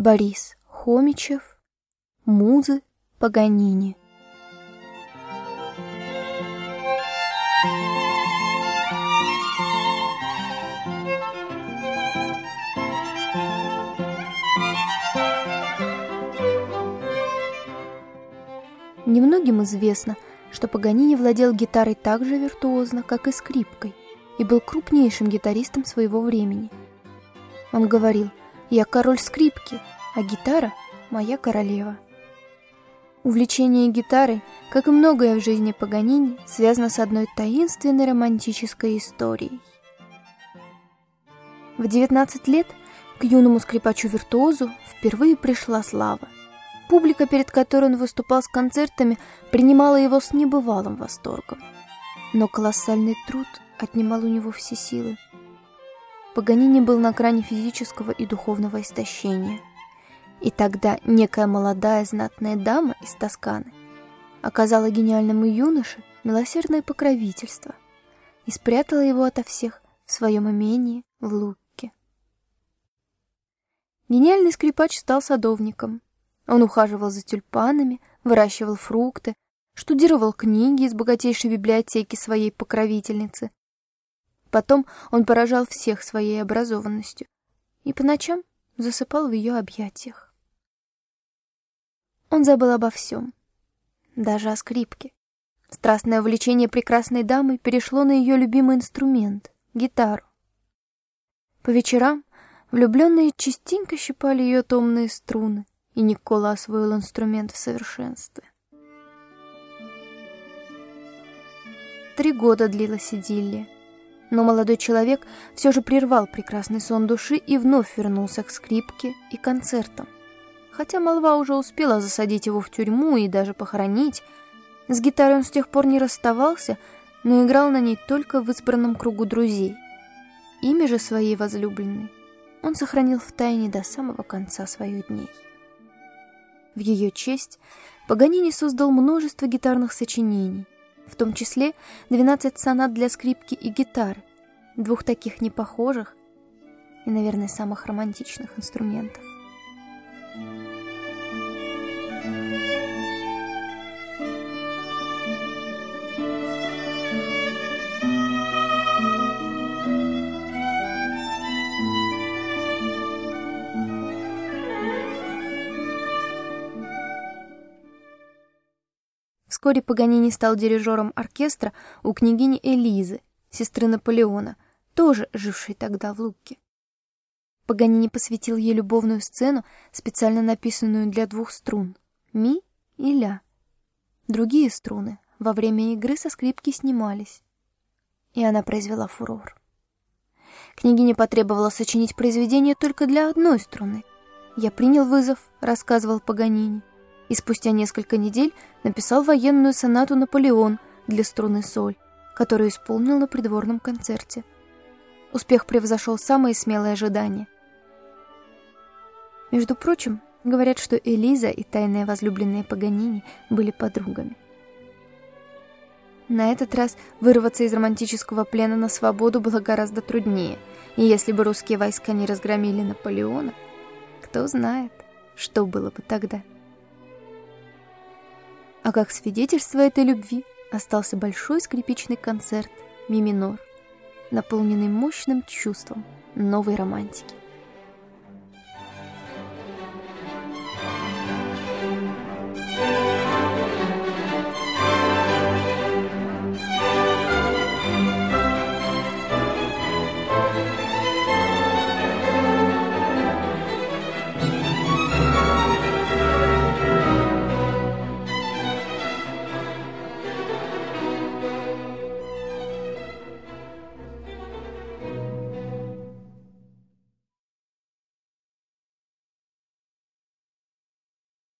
Борис Хомичев, Музы Паганини. Немногим известно, что Паганини владел гитарой так же виртуозно, как и скрипкой, и был крупнейшим гитаристом своего времени. Он говорил «Я король скрипки, а гитара — моя королева». Увлечение гитарой, как и многое в жизни Паганини, связано с одной таинственной романтической историей. В 19 лет к юному скрипачу-виртуозу впервые пришла слава — Публика, перед которой он выступал с концертами, принимала его с небывалым восторгом. Но колоссальный труд отнимал у него все силы. Паганини был на грани физического и духовного истощения. И тогда некая молодая знатная дама из Тосканы оказала гениальному юноше милосердное покровительство и спрятала его ото всех в своем имении в Лукке. Гениальный скрипач стал садовником – он ухаживал за тюльпанами, выращивал фрукты, штудировал книги из богатейшей библиотеки своей покровительницы. Потом он поражал всех своей образованностью и по ночам засыпал в ее объятиях. Он забыл обо всем, даже о скрипке. Страстное увлечение прекрасной дамой перешло на ее любимый инструмент — гитару. По вечерам влюбленные частенько щипали ее томные струны, и Никола освоил инструмент в совершенстве. Три года длилась идиллия, но молодой человек все же прервал прекрасный сон души и вновь вернулся к скрипке и концертам. Хотя молва уже успела засадить его в тюрьму и даже похоронить, с гитарой он с тех пор не расставался, но играл на ней только в избранном кругу друзей. Имя же своей возлюбленной он сохранил в тайне до самого конца своих дней. В ее честь Паганини создал множество гитарных сочинений, в том числе 12 сонат для скрипки и гитары, двух таких непохожих и, наверное, самых романтичных инструментов. Вскоре Паганини стал дирижером оркестра у княгини Элизы, сестры Наполеона, тоже жившей тогда в Лукке. Паганини посвятил ей любовную сцену, специально написанную для двух струн — ми и ля. Другие струны во время игры со скрипки снимались, и она произвела фурор. Княгиня потребовала сочинить произведение только для одной струны. «Я принял вызов», — рассказывал Паганини и спустя несколько недель написал военную сонату «Наполеон» для струны соль, которую исполнил на придворном концерте. Успех превзошел самые смелые ожидания. Между прочим, говорят, что Элиза и тайная возлюбленная Паганини были подругами. На этот раз вырваться из романтического плена на свободу было гораздо труднее, и если бы русские войска не разгромили Наполеона, кто знает, что было бы тогда. А как свидетельство этой любви остался большой скрипичный концерт ми минор, наполненный мощным чувством новой романтики.